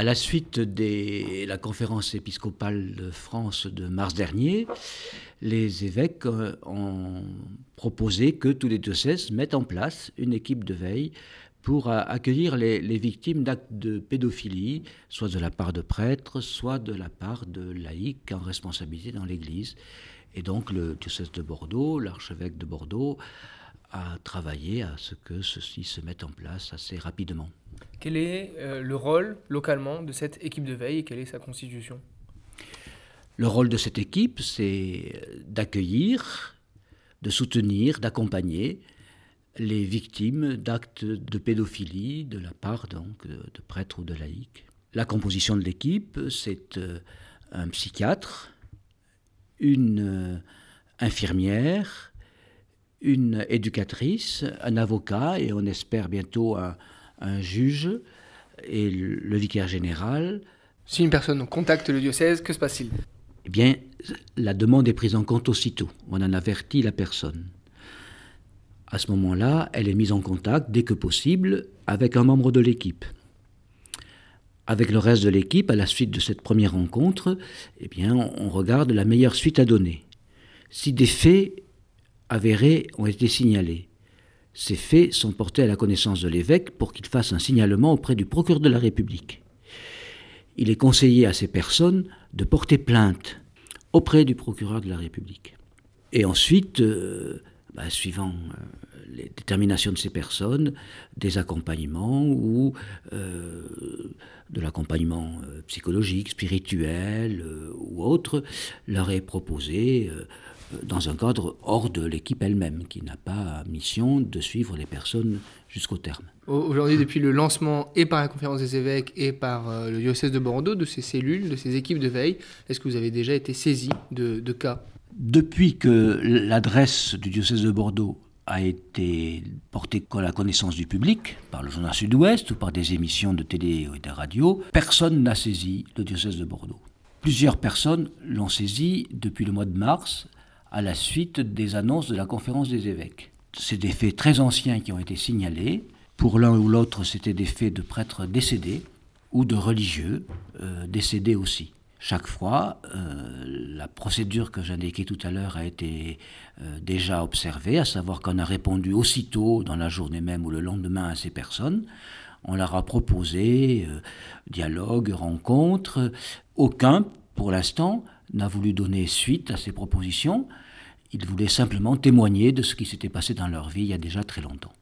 À la suite de la conférence épiscopale de France de mars dernier, les évêques euh, ont proposé que tous les diocèses mettent en place une équipe de veille pour accueillir les, victimes d'actes de pédophilie, soit de la part de prêtres, soit de la part de laïcs en responsabilité dans l'Église. Et donc le diocèse de Bordeaux, l'archevêque de Bordeaux, a travaillé à ce que ceci se mette en place assez rapidement. Quel est euh, le rôle localement de cette équipe de veille et quelle est sa constitution? Le rôle de cette équipe, c'est d'accueillir, de soutenir, d'accompagner les victimes d'actes de pédophilie de la part donc, de prêtres ou de laïcs. La composition de l'équipe, c'est euh, un psychiatre, une euh, infirmière, une éducatrice, un avocat et on espère bientôt un, juge et le, vicaire général. Si une personne contacte le diocèse, que se passe-t-il? Eh bien, la demande est prise en compte aussitôt. On en avertit la personne. À ce moment-là, elle est mise en contact dès que possible avec un membre de l'équipe. Avec le reste de l'équipe, à la suite de cette première rencontre, eh bien, on regarde la meilleure suite à donner. Si des faits avérés ont été signalés, ces faits sont portés à la connaissance de l'évêque pour qu'il fasse un signalement auprès du procureur de la République. Il est conseillé à ces personnes de porter plainte auprès du procureur de la République. Et ensuite, euh, bah, suivant euh, les déterminations de ces personnes, des accompagnements ou euh, de l'accompagnement euh, psychologique, spirituel ou autre, leur est proposé dans un cadre hors de l'équipe elle-même, qui n'a pas mission de suivre les personnes jusqu'au terme. Aujourd'hui, depuis le lancement et par la conférence des évêques et par le diocèse de Bordeaux, de ces cellules, de ces équipes de veille, est-ce que vous avez déjà été saisi de, de cas? Depuis que l'adresse du diocèse de Bordeaux a été portée à la connaissance du public par le journal Sud-Ouest ou par des émissions de télé et de radio, personne n'a saisi le diocèse de Bordeaux. Plusieurs personnes l'ont saisi depuis le mois de mars à la suite des annonces de la conférence des évêques. C'est des faits très anciens qui ont été signalés. Pour l'un ou l'autre, c'était des faits de prêtres décédés ou de religieux euh, décédés aussi. Chaque fois, euh, la procédure que j'indiquais tout à l'heure a été euh, déjà observée, à savoir qu'on a répondu aussitôt, dans la journée même ou le lendemain, à ces personnes. On leur a proposé euh, dialogue, rencontre. Aucun, pour l'instant, n'a voulu donner suite à ces propositions. Ils voulaient simplement témoigner de ce qui s'était passé dans leur vie il y a déjà très longtemps.